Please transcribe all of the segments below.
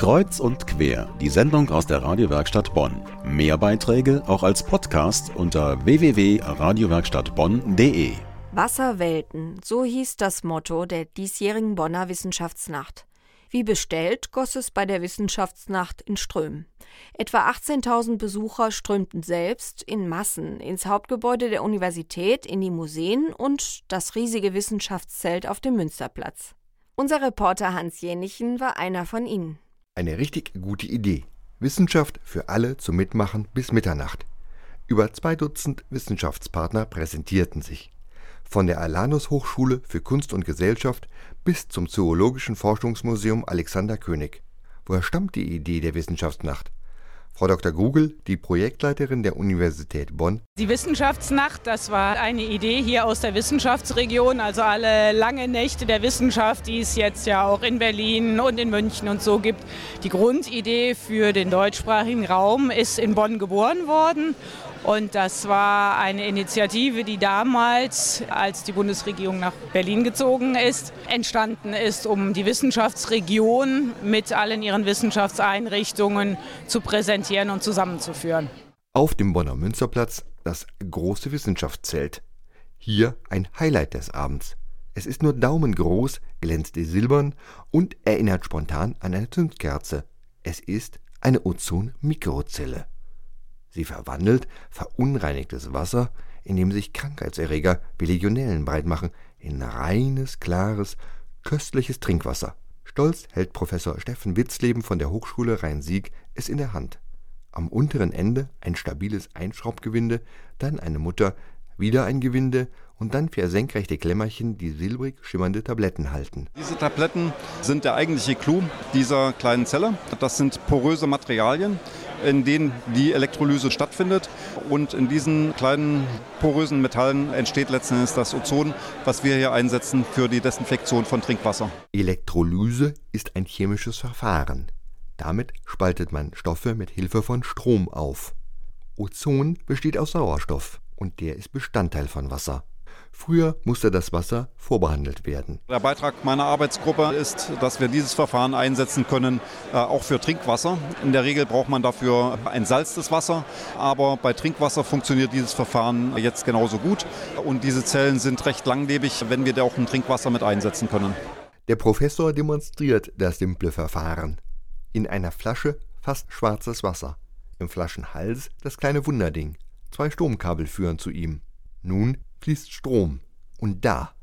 Kreuz und quer, die Sendung aus der Radiowerkstatt Bonn. Mehr Beiträge auch als Podcast unter www.radiowerkstattbonn.de. Wasserwelten, so hieß das Motto der diesjährigen Bonner Wissenschaftsnacht. Wie bestellt, goss es bei der Wissenschaftsnacht in Strömen. Etwa 18.000 Besucher strömten selbst in Massen ins Hauptgebäude der Universität, in die Museen und das riesige Wissenschaftszelt auf dem Münsterplatz. Unser Reporter Hans Jenichen war einer von ihnen. Eine richtig gute Idee. Wissenschaft für alle zum Mitmachen bis Mitternacht. Über zwei Dutzend Wissenschaftspartner präsentierten sich. Von der Alanus Hochschule für Kunst und Gesellschaft bis zum Zoologischen Forschungsmuseum Alexander König. Woher stammt die Idee der Wissenschaftsnacht? Frau Dr. Gugel, die Projektleiterin der Universität Bonn. Die Wissenschaftsnacht, das war eine Idee hier aus der Wissenschaftsregion, also alle lange Nächte der Wissenschaft, die es jetzt ja auch in Berlin und in München und so gibt. Die Grundidee für den deutschsprachigen Raum ist in Bonn geboren worden und das war eine Initiative, die damals, als die Bundesregierung nach Berlin gezogen ist, entstanden ist, um die Wissenschaftsregion mit allen ihren Wissenschaftseinrichtungen zu präsentieren und zusammenzuführen. Auf dem Bonner Münsterplatz das große Wissenschaftszelt. Hier ein Highlight des Abends. Es ist nur daumengroß, glänzt silbern und erinnert spontan an eine Zündkerze. Es ist eine Ozon-Mikrozelle. Sie verwandelt verunreinigtes Wasser, in dem sich Krankheitserreger wie Legionellen breitmachen, in reines, klares, köstliches Trinkwasser. Stolz hält Professor Steffen Witzleben von der Hochschule Rhein-Sieg es in der Hand. Am unteren Ende ein stabiles Einschraubgewinde, dann eine Mutter, wieder ein Gewinde und dann vier senkrechte Klemmerchen, die silbrig schimmernde Tabletten halten. Diese Tabletten sind der eigentliche Clou dieser kleinen Zelle. Das sind poröse Materialien, in denen die Elektrolyse stattfindet. Und in diesen kleinen porösen Metallen entsteht letzten Endes das Ozon, was wir hier einsetzen für die Desinfektion von Trinkwasser. Elektrolyse ist ein chemisches Verfahren. Damit spaltet man Stoffe mit Hilfe von Strom auf. Ozon besteht aus Sauerstoff und der ist Bestandteil von Wasser. Früher musste das Wasser vorbehandelt werden. Der Beitrag meiner Arbeitsgruppe ist, dass wir dieses Verfahren einsetzen können, äh, auch für Trinkwasser. In der Regel braucht man dafür ein salztes Wasser, aber bei Trinkwasser funktioniert dieses Verfahren jetzt genauso gut. Und diese Zellen sind recht langlebig, wenn wir da auch ein Trinkwasser mit einsetzen können. Der Professor demonstriert das simple Verfahren. In einer Flasche fast schwarzes Wasser. Im Flaschenhals das kleine Wunderding. Zwei Stromkabel führen zu ihm. Nun fließt Strom. Und da,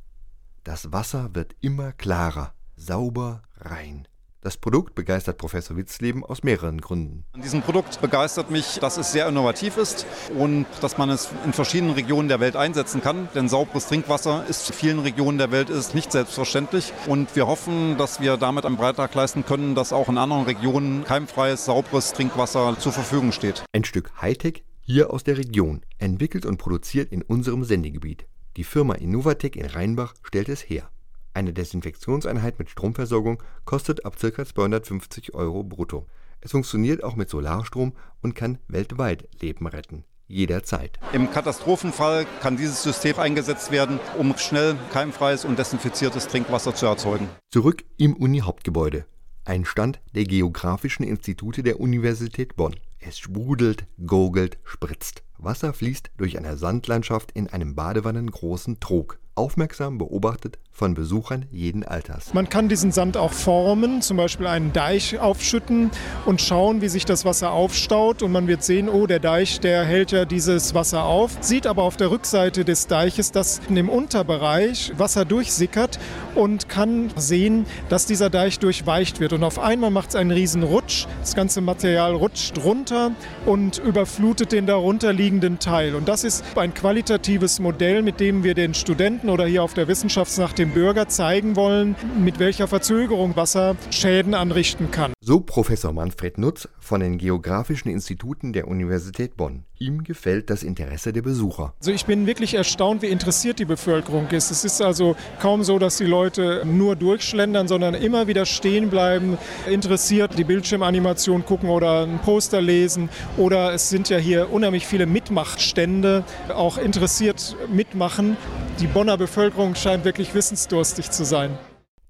das Wasser wird immer klarer, sauber, rein. Das Produkt begeistert Professor Witzleben aus mehreren Gründen. An diesem Produkt begeistert mich, dass es sehr innovativ ist und dass man es in verschiedenen Regionen der Welt einsetzen kann. Denn sauberes Trinkwasser ist in vielen Regionen der Welt ist nicht selbstverständlich. Und wir hoffen, dass wir damit einen Beitrag leisten können, dass auch in anderen Regionen keimfreies, sauberes Trinkwasser zur Verfügung steht. Ein Stück Hightech hier aus der Region, entwickelt und produziert in unserem Sendegebiet. Die Firma Innovatec in Rheinbach stellt es her. Eine Desinfektionseinheit mit Stromversorgung kostet ab ca. 250 Euro brutto. Es funktioniert auch mit Solarstrom und kann weltweit Leben retten. Jederzeit. Im Katastrophenfall kann dieses System eingesetzt werden, um schnell keimfreies und desinfiziertes Trinkwasser zu erzeugen. Zurück im Uni-Hauptgebäude. Ein Stand der Geografischen Institute der Universität Bonn. Es sprudelt, gurgelt, spritzt. Wasser fließt durch eine Sandlandschaft in einem badewannengroßen Trog aufmerksam beobachtet von Besuchern jeden Alters. Man kann diesen Sand auch formen, zum Beispiel einen Deich aufschütten und schauen, wie sich das Wasser aufstaut. Und man wird sehen, oh, der Deich, der hält ja dieses Wasser auf. Sieht aber auf der Rückseite des Deiches, dass im Unterbereich Wasser durchsickert und kann sehen, dass dieser Deich durchweicht wird. Und auf einmal macht es einen riesen Rutsch. Das ganze Material rutscht runter und überflutet den darunter liegenden Teil. Und das ist ein qualitatives Modell, mit dem wir den Studenten oder hier auf der Wissenschaftsnacht dem Bürger zeigen wollen, mit welcher Verzögerung Wasser Schäden anrichten kann. So Professor Manfred Nutz von den Geografischen Instituten der Universität Bonn. Ihm gefällt das Interesse der Besucher. Also ich bin wirklich erstaunt, wie interessiert die Bevölkerung ist. Es ist also kaum so, dass die Leute nur durchschlendern, sondern immer wieder stehen bleiben, interessiert die Bildschirmanimation gucken oder ein Poster lesen. Oder es sind ja hier unheimlich viele Mitmachstände, auch interessiert mitmachen. Die Bonner Bevölkerung scheint wirklich wissensdurstig zu sein.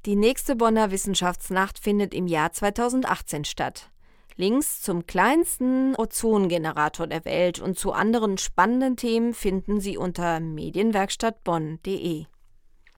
Die nächste Bonner Wissenschaftsnacht findet im Jahr 2018 statt. Links zum kleinsten Ozongenerator der Welt und zu anderen spannenden Themen finden Sie unter medienwerkstattbonn.de.